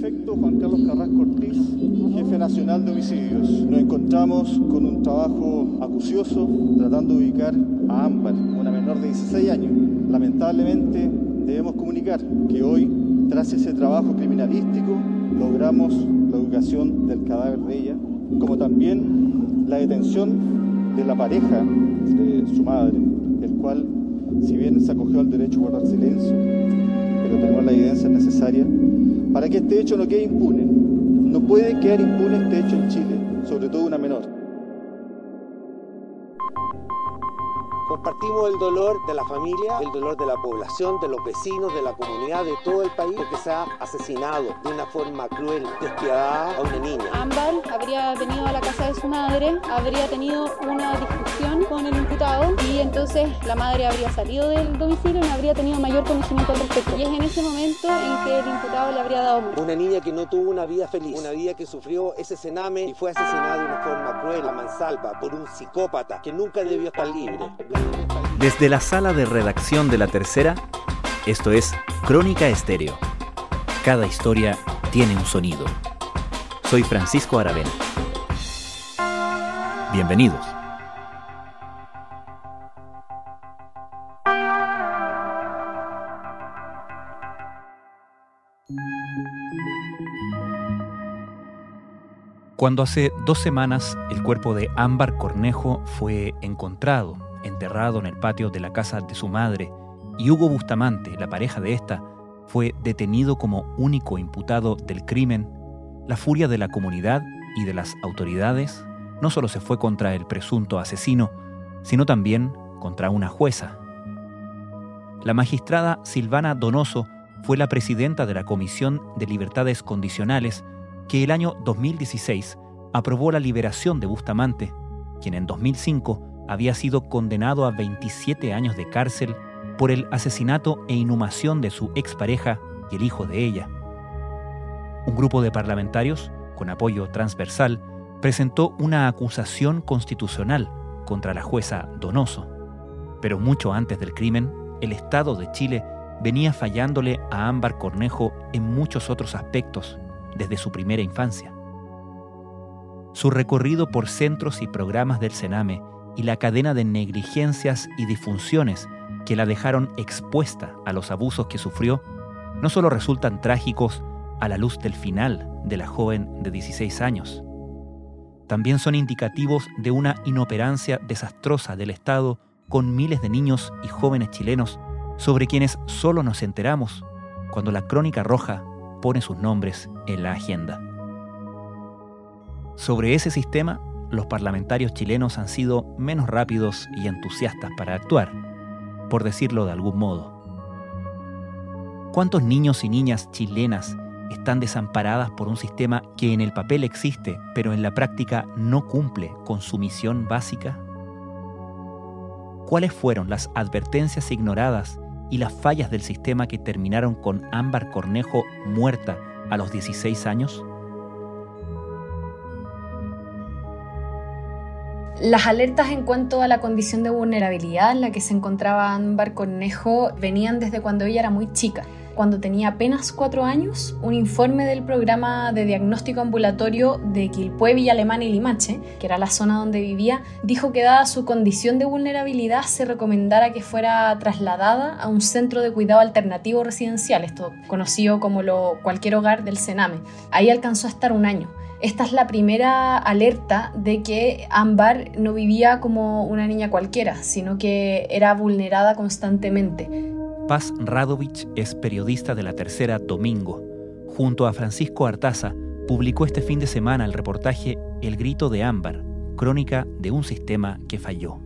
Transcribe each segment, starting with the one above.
Prefecto Juan Carlos Carrasco Ortiz, jefe nacional de homicidios. Nos encontramos con un trabajo acucioso tratando de ubicar a Ámbar, una menor de 16 años. Lamentablemente debemos comunicar que hoy, tras ese trabajo criminalístico, logramos la ubicación del cadáver de ella, como también la detención de la pareja de su madre, el cual, si bien se acogió al derecho a guardar silencio, pero tenemos la evidencia necesaria para que este hecho no quede impune. No puede quedar impune este hecho en Chile, sobre todo una menor. Compartimos el dolor de la familia, el dolor de la población, de los vecinos, de la comunidad, de todo el país, porque se ha asesinado de una forma cruel, despiadada a una niña. Ámbar habría venido a la casa de su madre, habría tenido una discusión con el imputado y entonces la madre habría salido del domicilio y no habría tenido mayor conocimiento al respecto. Y es en ese momento en que el imputado le habría dado muerte. Una niña que no tuvo una vida feliz, una vida que sufrió ese cename y fue asesinada de una forma cruel, a mansalva, por un psicópata que nunca debió estar libre. Desde la sala de redacción de La Tercera, esto es Crónica Estéreo. Cada historia tiene un sonido. Soy Francisco Aravena. Bienvenidos. Cuando hace dos semanas el cuerpo de Ámbar Cornejo fue encontrado, enterrado en el patio de la casa de su madre, y Hugo Bustamante, la pareja de esta, fue detenido como único imputado del crimen, la furia de la comunidad y de las autoridades no solo se fue contra el presunto asesino, sino también contra una jueza. La magistrada Silvana Donoso fue la presidenta de la Comisión de Libertades Condicionales que el año 2016 aprobó la liberación de Bustamante, quien en 2005 había sido condenado a 27 años de cárcel por el asesinato e inhumación de su expareja y el hijo de ella. Un grupo de parlamentarios, con apoyo transversal, presentó una acusación constitucional contra la jueza Donoso. Pero mucho antes del crimen, el Estado de Chile venía fallándole a Ámbar Cornejo en muchos otros aspectos desde su primera infancia. Su recorrido por centros y programas del Sename y la cadena de negligencias y disfunciones que la dejaron expuesta a los abusos que sufrió no solo resultan trágicos a la luz del final de la joven de 16 años, también son indicativos de una inoperancia desastrosa del Estado con miles de niños y jóvenes chilenos sobre quienes solo nos enteramos cuando la Crónica Roja pone sus nombres en la agenda. Sobre ese sistema, los parlamentarios chilenos han sido menos rápidos y entusiastas para actuar, por decirlo de algún modo. ¿Cuántos niños y niñas chilenas están desamparadas por un sistema que en el papel existe, pero en la práctica no cumple con su misión básica? ¿Cuáles fueron las advertencias ignoradas y las fallas del sistema que terminaron con Ámbar Cornejo muerta a los 16 años? Las alertas en cuanto a la condición de vulnerabilidad en la que se encontraba Ámbar Cornejo venían desde cuando ella era muy chica cuando tenía apenas cuatro años, un informe del programa de diagnóstico ambulatorio de Quilpué, Villa Alemana y Limache, que era la zona donde vivía, dijo que dada su condición de vulnerabilidad se recomendara que fuera trasladada a un centro de cuidado alternativo residencial, esto conocido como lo, cualquier hogar del Sename. Ahí alcanzó a estar un año. Esta es la primera alerta de que Ámbar no vivía como una niña cualquiera, sino que era vulnerada constantemente. Paz Radovich es periodista de la tercera Domingo. Junto a Francisco Artaza, publicó este fin de semana el reportaje El grito de Ámbar, crónica de un sistema que falló.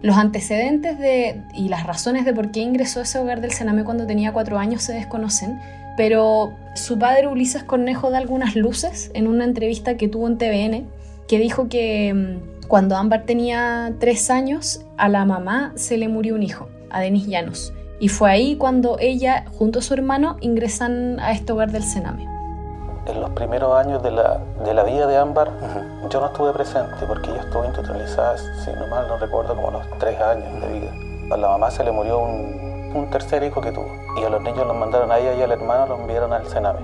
Los antecedentes de, y las razones de por qué ingresó a ese hogar del Sename cuando tenía cuatro años se desconocen, pero su padre Ulises Cornejo da algunas luces en una entrevista que tuvo en TVN, que dijo que mm, Cuando Ámbar tenía tres años, a la mamá se le murió un hijo, a Denis Llanos. Y fue ahí cuando ella, junto a su hermano, ingresan a este hogar del Sename. En los primeros años de la, de la vida de Ámbar, yo no estuve presente porque ella estuvo institucionalizada, si no mal no recuerdo, como los tres años de vida. A la mamá se le murió un, un tercer hijo que tuvo. Y a los niños los mandaron a ella y al hermano los enviaron al Sename.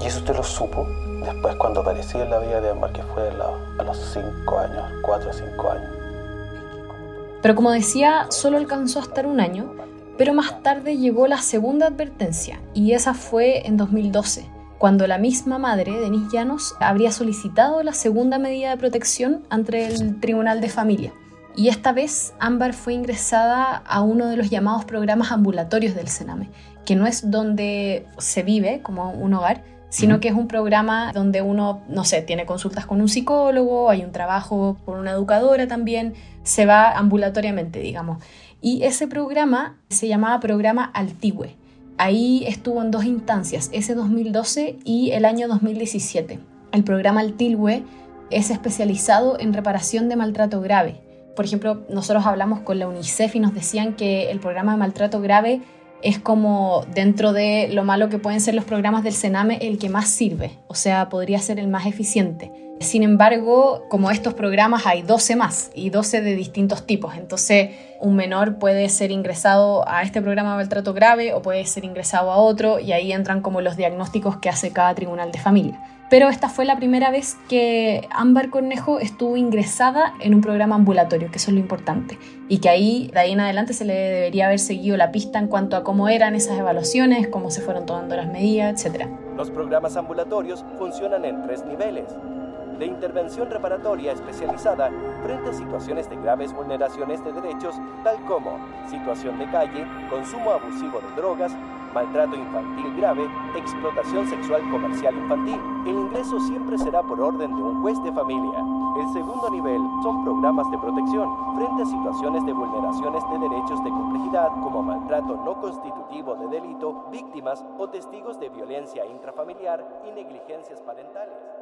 Y eso usted lo supo después cuando apareció en la vida de Ámbar, que fue a, los cinco años, cuatro o cinco años. Pero como decía, solo alcanzó a estar un año, pero más tarde llegó la segunda advertencia, y esa fue en 2012, cuando la misma madre, Denise Llanos, habría solicitado la segunda medida de protección ante el Tribunal de Familia. Y esta vez Ámbar fue ingresada a uno de los llamados programas ambulatorios del Sename, que no es donde se vive como un hogar, sino que es un programa donde uno, no sé, tiene consultas con un psicólogo, hay un trabajo con una educadora también, se va ambulatoriamente, digamos. Y ese programa se llamaba Programa Altigüe. Ahí estuvo en dos instancias, ese 2012 y el año 2017. El programa Altigüe es especializado en reparación de maltrato grave. Por ejemplo, nosotros hablamos con la UNICEF y nos decían que el programa de maltrato grave es como dentro de lo malo que pueden ser los programas del Sename el que más sirve, o sea, podría ser el más eficiente. Sin embargo, como estos programas hay 12 más y 12 de distintos tipos, entonces un menor puede ser ingresado a este programa de maltrato grave o puede ser ingresado a otro y ahí entran como los diagnósticos que hace cada tribunal de familia. Pero esta fue la primera vez que Ámbar Cornejo estuvo ingresada en un programa ambulatorio, que eso es lo importante. Y que ahí, de ahí en adelante, se le debería haber seguido la pista en cuanto a cómo eran esas evaluaciones, cómo se fueron tomando las medidas, etc. Los programas ambulatorios funcionan en tres niveles de intervención reparatoria especializada frente a situaciones de graves vulneraciones de derechos, tal como situación de calle, consumo abusivo de drogas, maltrato infantil grave, explotación sexual comercial infantil. El ingreso siempre será por orden de un juez de familia. El segundo nivel son programas de protección frente a situaciones de vulneraciones de derechos de complejidad como maltrato no constitutivo de delito, víctimas o testigos de violencia intrafamiliar y negligencias parentales.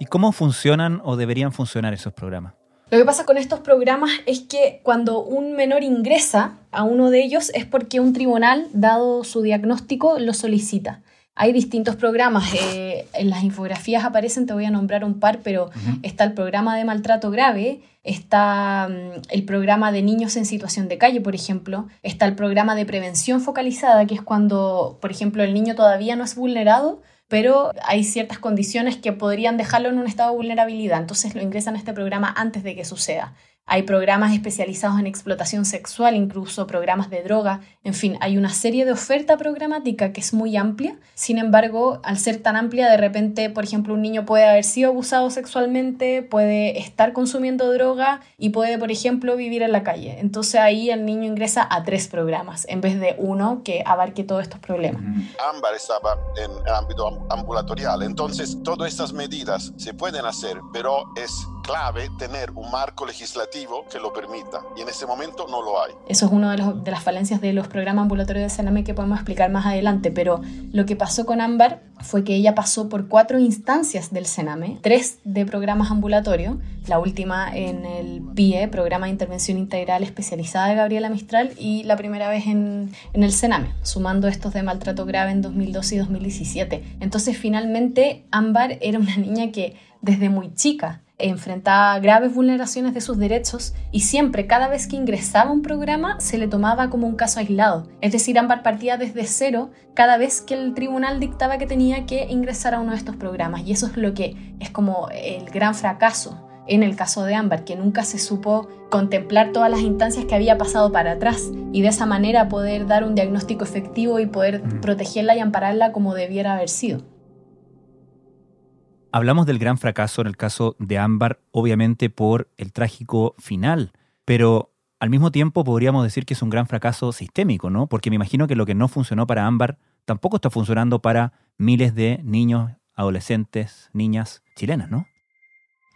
¿Y cómo funcionan o deberían funcionar esos programas? Lo que pasa con estos programas es que cuando un menor ingresa a uno de ellos es porque un tribunal, dado su diagnóstico, lo solicita. Hay distintos programas, eh, en las infografías aparecen, te voy a nombrar un par, pero está el programa de maltrato grave, está mm, el programa de niños en situación de calle, por ejemplo, está el programa de prevención focalizada, que es cuando, por ejemplo, el niño todavía no es vulnerado, pero hay ciertas condiciones que podrían dejarlo en un estado de vulnerabilidad, entonces lo ingresan a este programa antes de que suceda. Hay programas especializados en explotación sexual, incluso programas de droga, en fin, hay una serie de oferta programática que es muy amplia. Sin embargo, al ser tan amplia, de repente, por ejemplo, un niño puede haber sido abusado sexualmente, puede estar consumiendo droga y puede, por ejemplo, vivir en la calle. Entonces ahí el niño ingresa a tres programas en vez de uno que abarque todos estos problemas. Ámbar estaba en el ámbito ambulatorial, entonces todas estas medidas se pueden hacer, pero es clave tener un marco legislativo que lo permita y en este momento no lo hay. Eso es una de, de, las falencias de los programas ambulatorios de Sename que podemos explicar más adelante, pero lo que pasó con Ámbar fue que ella pasó por cuatro instancias del Sename, tres de programas ambulatorios, la última en el PIE, Programa de Intervención Integral Especializada de Gabriela Mistral, y la primera vez en, en el Sename, sumando estos de maltrato grave en 2012 y 2017. Entonces finalmente Ámbar era una niña que desde muy chica enfrentaba graves vulneraciones de sus derechos y siempre, cada vez que ingresaba a un programa, se le tomaba como un caso aislado. Es decir, Ámbar partía desde cero cada vez que el tribunal dictaba que tenía que ingresar a uno de estos programas. Y eso es lo que es como el gran fracaso en el caso de Ámbar, que nunca se supo contemplar todas las instancias que había pasado para atrás y de esa manera poder dar un diagnóstico efectivo y poder protegerla y ampararla como debiera haber sido. Hablamos del gran fracaso en el caso de Ámbar, obviamente por el trágico final, pero al mismo tiempo podríamos decir que es un gran fracaso sistémico, ¿no? Porque me imagino que lo que no funcionó para Ámbar tampoco está funcionando para miles de niños, adolescentes, niñas chilenas, ¿no?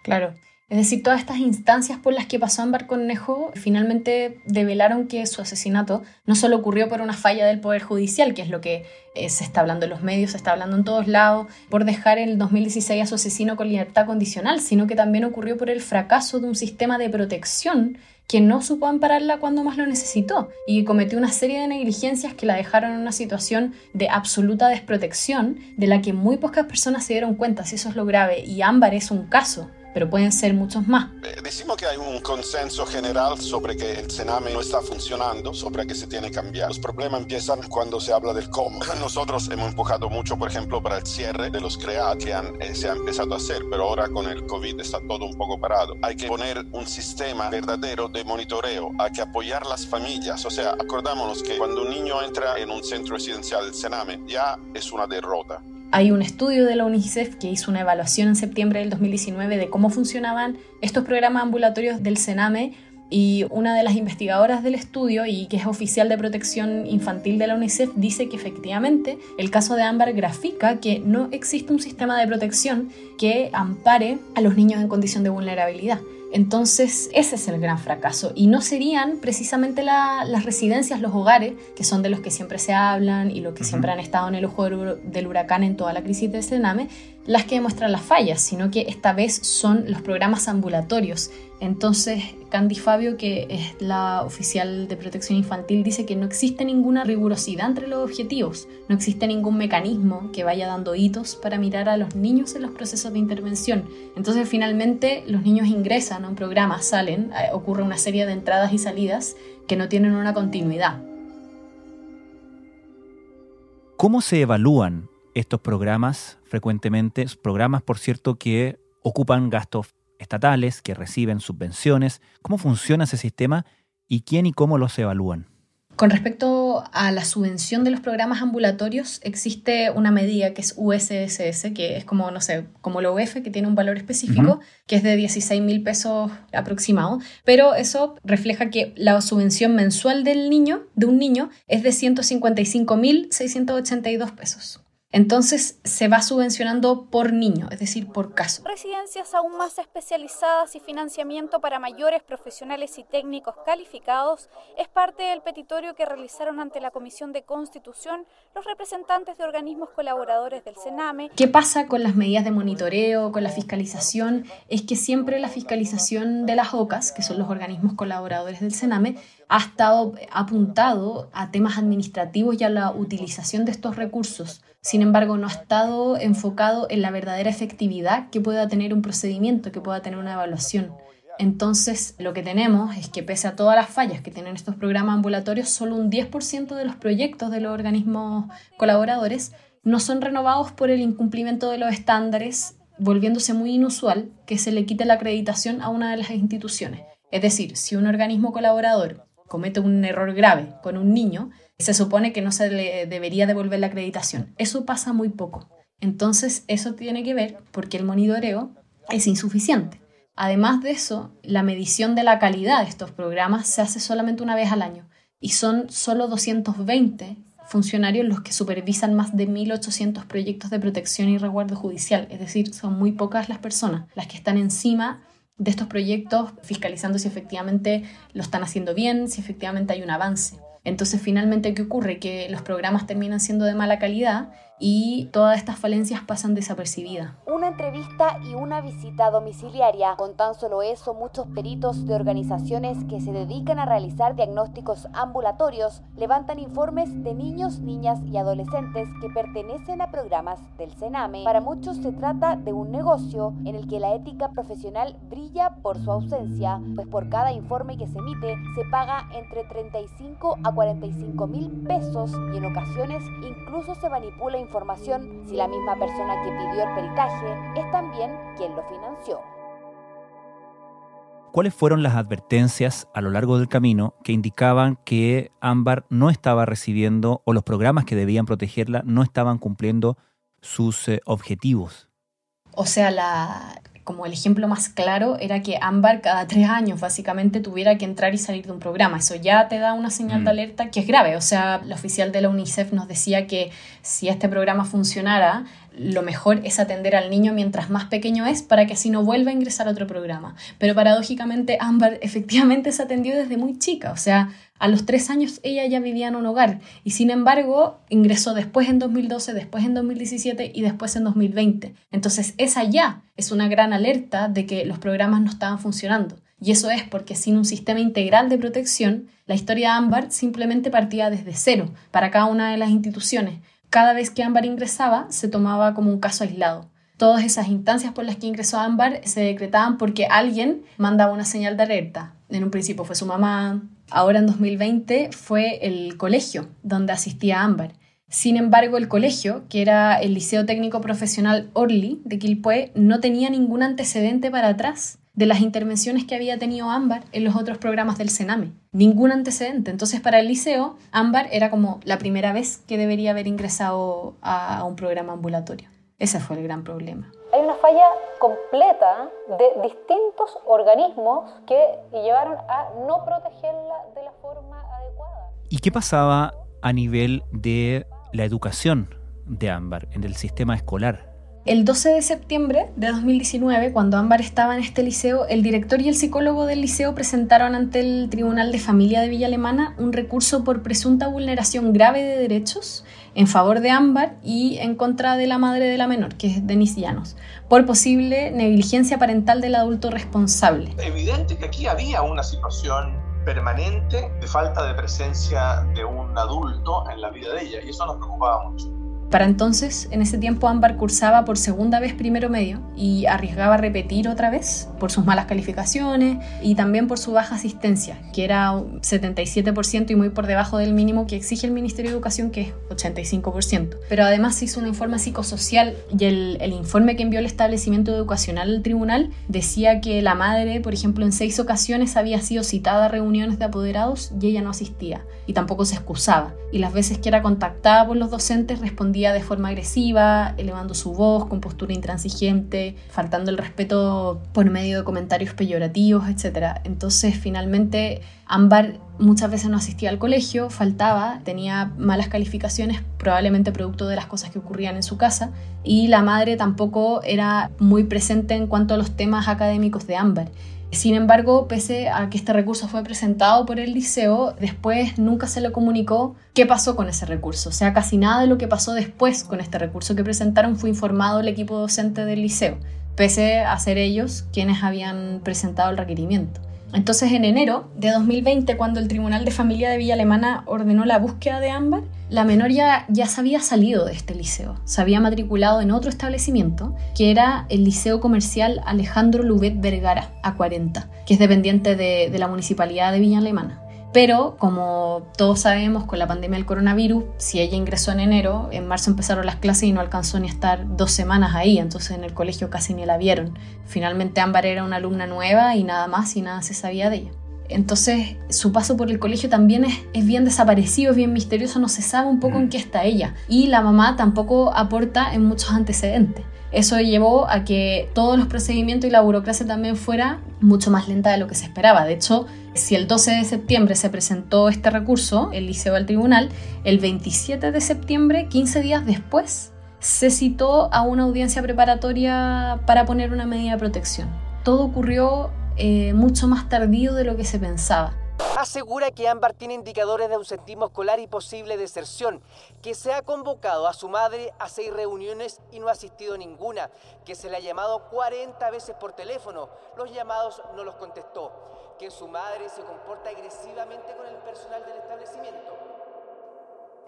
Claro. Es decir, todas estas instancias por las que pasó Ámbar Cornejo finalmente develaron que su asesinato no solo ocurrió por una falla del Poder Judicial, que es lo que eh, se está hablando en los medios, se está hablando en todos lados, por dejar en el 2016 a su asesino con libertad condicional, sino que también ocurrió por el fracaso de un sistema de protección que no supo ampararla cuando más lo necesitó y cometió una serie de negligencias que la dejaron en una situación de absoluta desprotección de la que muy pocas personas se dieron cuenta, si eso es lo grave, y Ámbar es un caso pero pueden ser muchos más. Eh, decimos que hay un consenso general sobre que el Sename no está funcionando, sobre que se tiene que cambiar. Los problemas empiezan cuando se habla del cómo. Nosotros hemos empujado mucho, por ejemplo, para el cierre de los CREA que eh, se ha empezado a hacer, pero ahora con el COVID está todo un poco parado. Hay que poner un sistema verdadero de monitoreo, hay que apoyar las familias. O sea, acordámonos que cuando un niño entra en un centro residencial del Sename, ya es una derrota. Hay un estudio de la UNICEF que hizo una evaluación en septiembre del 2019 de cómo funcionaban estos programas ambulatorios del Sename y una de las investigadoras del estudio y que es oficial de protección infantil de la UNICEF dice que efectivamente el caso de Ámbar grafica que no existe un sistema de protección que ampare a los niños en condición de vulnerabilidad. Entonces, ese es el gran fracaso. Y no serían precisamente las residencias, los hogares, que son de los que siempre se hablan y los que siempre han estado en el ojo del huracán en toda la crisis del Sename, las que demuestran las fallas, sino que esta vez son los programas ambulatorios. Entonces, Candy Fabio, que es la oficial de protección infantil, dice que no existe ninguna rigurosidad entre los objetivos, no existe ningún mecanismo que vaya dando hitos para mirar a los niños en los procesos de intervención. Entonces, finalmente, los niños ingresan a un programa, salen, eh, ocurre una serie de entradas y salidas que no tienen una continuidad. ¿Cómo se evalúan estos programas frecuentemente, programas por cierto que ocupan gastos estatales, que reciben subvenciones, cómo funciona ese sistema y quién y cómo los evalúan. Con respecto a la subvención de los programas ambulatorios, existe una medida que es USSS, que es como, no sé, como la UF, que tiene un valor específico, que es de 16 mil pesos aproximado, pero eso refleja que la subvención mensual del niño, de un niño, es de 155 mil 682 pesos. Entonces se va subvencionando por niño, es decir, por caso. Residencias aún más especializadas y financiamiento para mayores profesionales y técnicos calificados es parte del petitorio que realizaron ante la Comisión de Constitución los representantes de organismos colaboradores del Sename. ¿Qué pasa con las medidas de monitoreo, con la fiscalización? Es que siempre la fiscalización de las OCAS, que son los organismos colaboradores del Sename, ha estado apuntado a temas administrativos y a la utilización de estos recursos sin embargo, no ha estado enfocado en la verdadera efectividad que pueda tener un procedimiento, que pueda tener una evaluación. Entonces, lo que tenemos es que pese a todas las fallas que tienen estos programas ambulatorios, solo un 10% de los proyectos de los organismos colaboradores no son renovados por el incumplimiento de los estándares, volviéndose muy inusual que se le quite la acreditación a una de las instituciones. Es decir, si un organismo colaborador comete un error grave con un niño, se supone que no se le debería devolver la acreditación. Eso pasa muy poco. Entonces, eso tiene que ver porque el monitoreo es insuficiente. Además de eso, la medición de la calidad de estos programas se hace solamente una vez al año y son solo 220 funcionarios los que supervisan más de 1.800 proyectos de protección y resguardo judicial. Es decir, son muy pocas las personas las que están encima de estos proyectos fiscalizando si efectivamente lo están haciendo bien, si efectivamente hay un avance. Entonces, finalmente, ¿qué ocurre? Que los programas terminan siendo de mala calidad y todas estas falencias pasan desapercibidas. Una entrevista y una visita domiciliaria. Con tan solo eso, muchos peritos de organizaciones que se dedican a realizar diagnósticos ambulatorios levantan informes de niños, niñas y adolescentes que pertenecen a programas del Sename. Para muchos se trata de un negocio en el que la ética profesional brilla por su ausencia, pues por cada informe que se emite se paga entre 35 a 45 mil pesos y en ocasiones incluso se manipula información información si la misma persona que pidió el peritaje es también quien lo financió. ¿Cuáles fueron las advertencias a lo largo del camino que indicaban que Ámbar no estaba recibiendo o los programas que debían protegerla no estaban cumpliendo sus eh, objetivos? O sea, la, como el ejemplo más claro era que Ámbar cada tres años básicamente tuviera que entrar y salir de un programa. Eso ya te da una señal de mm. alerta que es grave. O sea, la oficial de la UNICEF nos decía que si este programa funcionara, lo mejor es atender al niño mientras más pequeño es para que así no vuelva a ingresar a otro programa. Pero paradójicamente Ámbar efectivamente se atendió desde muy chica, o sea, a los tres años ella ya vivía en un hogar y sin embargo ingresó después en 2012, después en 2017 y después en 2020. Entonces esa ya es una gran alerta de que los programas no estaban funcionando. Y eso es porque sin un sistema integral de protección, la historia de Ámbar simplemente partía desde cero para cada una de las instituciones. Cada vez que Ámbar ingresaba, se tomaba como un caso aislado. Todas esas instancias por las que ingresó Ámbar se decretaban porque alguien mandaba una señal de alerta. En un principio fue su mamá, Ahora en 2020 fue el colegio donde asistía Ámbar. Sin embargo, el colegio, que era el Liceo Técnico Profesional Orly de Quilpué, no tenía ningún antecedente para atrás de las intervenciones que había tenido Ámbar en los otros programas del Sename. Ningún antecedente. Entonces, para el liceo, Ámbar era como la primera vez que debería haber ingresado a un programa ambulatorio. Ese fue el gran problema hay una falla completa de distintos organismos que llevaron a no protegerla de la forma adecuada. ¿Y qué pasaba a nivel de la educación de Ámbar, en el sistema escolar? El 12 de septiembre de 2019, cuando Ámbar estaba en este liceo, el director y el psicólogo del liceo presentaron ante el Tribunal de Familia de Villa Alemana un recurso por presunta vulneración grave de derechos en favor de Ámbar y en contra de la madre de la menor, que es Denise Llanos, por posible negligencia parental del adulto responsable. Evidente que aquí había una situación permanente de falta de presencia de un adulto en la vida de ella y eso nos preocupaba mucho. Para entonces, en ese tiempo, Ámbar cursaba por segunda vez primero medio y arriesgaba a repetir otra vez por sus malas calificaciones y también por su baja asistencia, que era 77% y muy por debajo del mínimo que exige el Ministerio de Educación, que es 85%. Pero además se hizo un informe psicosocial y el, el informe que envió el establecimiento educacional al tribunal decía que la madre, por ejemplo, en seis ocasiones había sido citada a reuniones de apoderados y ella no asistía y tampoco se excusaba. Y las veces que era contactada por los docentes respondía de forma agresiva, elevando su voz con postura intransigente, faltando el respeto por medio de comentarios peyorativos, etc. Entonces, finalmente, Ámbar muchas veces no asistía al colegio, faltaba, tenía malas calificaciones, probablemente producto de las cosas que ocurrían en su casa, y la madre tampoco era muy presente en cuanto a los temas académicos de Ámbar. Sin embargo, pese a que este recurso fue presentado por el liceo, después nunca se le comunicó qué pasó con ese recurso. O sea, casi nada de lo que pasó después con este recurso que presentaron fue informado el equipo docente del liceo, pese a ser ellos quienes habían presentado el requerimiento. Entonces, en enero de 2020, cuando el Tribunal de Familia de Villa Alemana ordenó la búsqueda de Ámbar, la menor ya, ya se había salido de este liceo, se había matriculado en otro establecimiento, que era el Liceo Comercial Alejandro Lubet Vergara, A40, que es dependiente de, de la Municipalidad de Villa Alemana. Pero como todos sabemos, con la pandemia del coronavirus, si ella ingresó en enero, en marzo empezaron las clases y no alcanzó ni a estar dos semanas ahí, entonces en el colegio casi ni la vieron. Finalmente Ámbar era una alumna nueva y nada más y nada se sabía de ella. Entonces su paso por el colegio también es, es, bien desaparecido, es bien misterioso, no se sabe un poco en qué está ella. Y la mamá tampoco aporta en muchos antecedentes. Eso llevó a que todos los procedimientos y la burocracia también fuera mucho más lenta de lo que se esperaba. De hecho, si el 12 de septiembre se presentó este recurso, el liceo al tribunal, el 27 de septiembre, 15 días después, se citó a una audiencia preparatoria para poner una medida de protección. Todo ocurrió eh, mucho más tardío de lo que se pensaba. Asegura que Ámbar tiene indicadores de ausentismo escolar y posible deserción, que se ha convocado a su madre a seis reuniones y no ha asistido a ninguna, que se le ha llamado 40 veces por teléfono, los llamados no los contestó, que su madre se comporta agresivamente con el personal del establecimiento.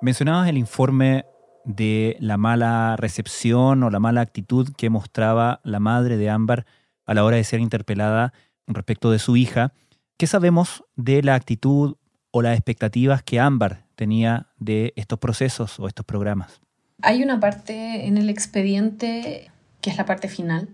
Mencionabas el informe de la mala recepción o la mala actitud que mostraba la madre de Ámbar a la hora de ser interpelada respecto de su hija. ¿Qué sabemos de la actitud o las expectativas que Ámbar tenía de estos procesos o estos programas? Hay una parte en el expediente que es la parte final,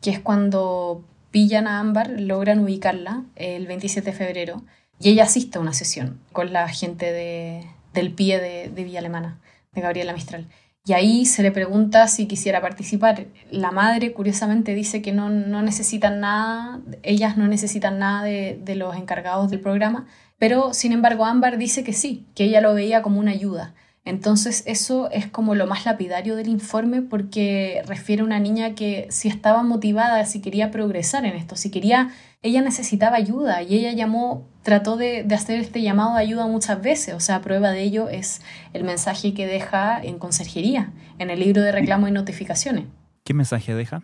que es cuando pillan a Ámbar, logran ubicarla el 27 de febrero y ella asiste a una sesión con la gente de, del PIE de, de Villa Alemana, de Gabriela Mistral. Y ahí se le pregunta si quisiera participar. La madre, curiosamente, dice que no, no necesitan nada, ellas no necesitan nada de, de, los encargados del programa, pero sin embargo Ámbar dice que sí, que ella lo veía como una ayuda. Entonces eso es como lo más lapidario del informe porque refiere a una niña que si estaba motivada, si quería progresar en esto, si quería, ella necesitaba ayuda y ella llamó, trató de, de hacer este llamado de ayuda muchas veces, o sea, prueba de ello es el mensaje que deja en conserjería, en el libro de reclamo y notificaciones. ¿Qué mensaje deja?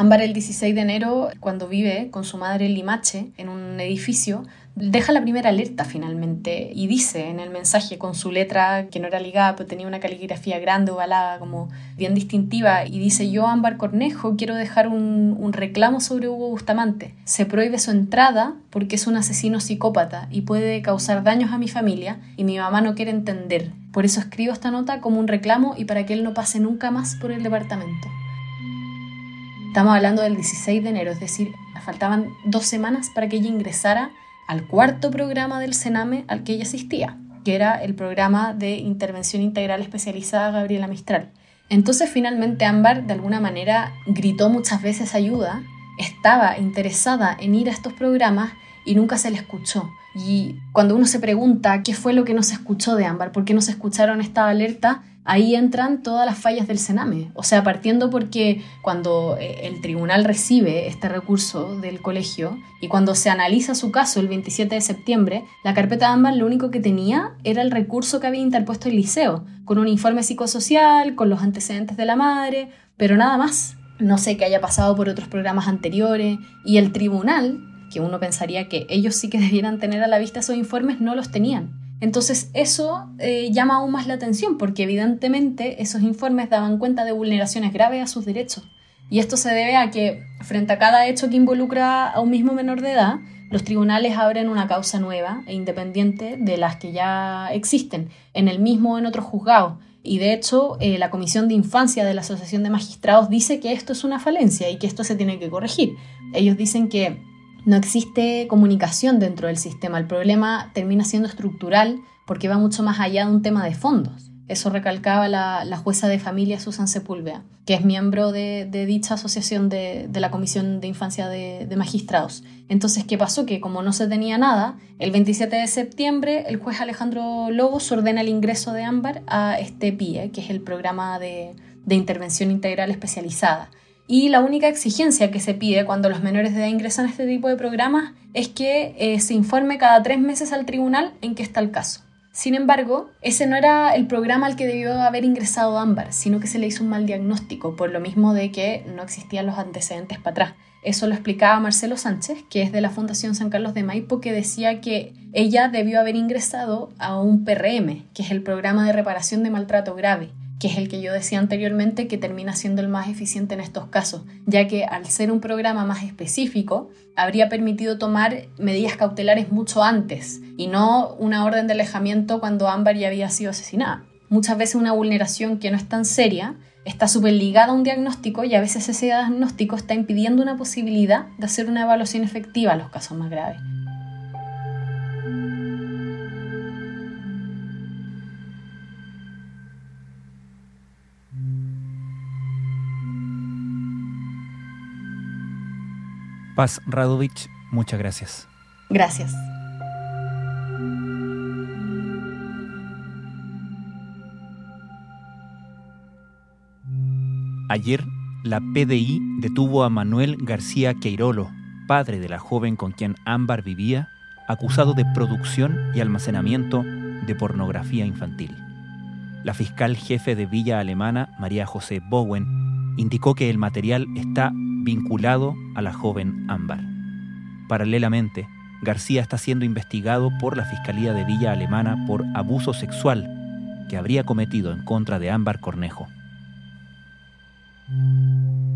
Ámbar el 16 de enero, cuando vive con su madre en Limache, en un edificio, deja la primera alerta finalmente y dice en el mensaje con su letra que no era ligada, pero tenía una caligrafía grande, ovalada, como bien distintiva, y dice yo, Ámbar Cornejo, quiero dejar un, reclamo sobre Hugo Bustamante. Se prohíbe su entrada porque es un asesino psicópata y puede causar daños a mi familia y mi mamá no quiere entender. Por eso escribo esta nota como un reclamo y para que él no pase nunca más por el departamento. Estamos hablando del 16 de enero, es decir, faltaban dos semanas para que ella ingresara al cuarto programa del Sename al que ella asistía, que era el programa de intervención integral especializada Gabriela Mistral. Entonces finalmente Ámbar de alguna manera gritó muchas veces ayuda, estaba interesada en ir a estos programas y nunca se le escuchó. Y cuando uno se pregunta qué fue lo que no se escuchó de Ámbar, por qué no se escucharon esta alerta, ahí entran todas las fallas del Sename. O sea, partiendo porque cuando eh, el tribunal recibe este recurso del colegio y cuando se analiza su caso el 27 de septiembre, la carpeta Ámbar lo único que tenía era el recurso que había interpuesto el liceo, con un informe psicosocial, con los antecedentes de la madre, pero nada más. No sé qué haya pasado por otros programas anteriores y el tribunal, que uno pensaría que ellos sí que debieran tener a la vista esos informes, no los tenían. Entonces eso eh, llama aún más la atención porque evidentemente esos informes daban cuenta de vulneraciones graves a sus derechos. Y esto se debe a que frente a cada hecho que involucra a un mismo menor de edad, los tribunales abren una causa nueva e independiente de las que ya existen, en el mismo o en otro juzgado. Y de hecho, eh, la Comisión de Infancia de la Asociación de Magistrados dice que esto es una falencia y que esto se tiene que corregir. Ellos dicen que no existe comunicación dentro del sistema. El problema termina siendo estructural porque va mucho más allá de un tema de fondos. Eso recalcaba la, jueza de familia Susan Sepúlveda, que es miembro de, dicha asociación de, la Comisión de Infancia de, Magistrados. Entonces, ¿qué pasó? Que como no se tenía nada, el 27 de septiembre el juez Alejandro Lobos ordena el ingreso de Ámbar a este PIE, que es el programa de intervención integral especializada y la única exigencia que se pide cuando los menores de edad ingresan a este tipo de programas es que eh, se informe cada tres meses al tribunal en qué está el caso. Sin embargo, ese no era el programa al que debió haber ingresado Ámbar, sino que se le hizo un mal diagnóstico, por lo mismo de que no existían los antecedentes para atrás. Eso lo explicaba Marcelo Sánchez, que es de la Fundación San Carlos de Maipo, que decía que ella debió haber ingresado a un PRM, que es el programa de reparación de maltrato grave, que es el que yo decía anteriormente que termina siendo el más eficiente en estos casos, ya que al ser un programa más específico, habría permitido tomar medidas cautelares mucho antes y no una orden de alejamiento cuando Ámbar ya había sido asesinada. Muchas veces una vulneración que no es tan seria está súper ligada a un diagnóstico y a veces ese diagnóstico está impidiendo una posibilidad de hacer una evaluación efectiva a los casos más graves. Paz Radovich, muchas gracias. Gracias. Ayer, la PDI detuvo a Manuel García Queirolo, padre de la joven con quien Ámbar vivía, acusado de producción y almacenamiento de pornografía infantil. La fiscal jefe de Villa Alemana, María José Bowen, indicó que el material está vinculado a la joven Ámbar. Paralelamente, García está siendo investigado por la Fiscalía de Villa Alemana por abuso sexual que habría cometido en contra de Ámbar Cornejo.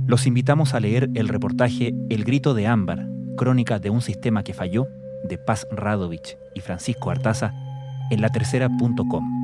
Los invitamos a leer el reportaje El grito de Ámbar, crónica de un sistema que falló, de Paz Radovich y Francisco Artaza, en latercera.com.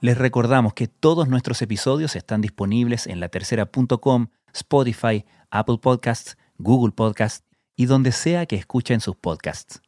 Les recordamos que todos nuestros episodios están disponibles en latercera.com, Spotify, Apple Podcasts, Google Podcasts y donde sea que escuchen sus podcasts.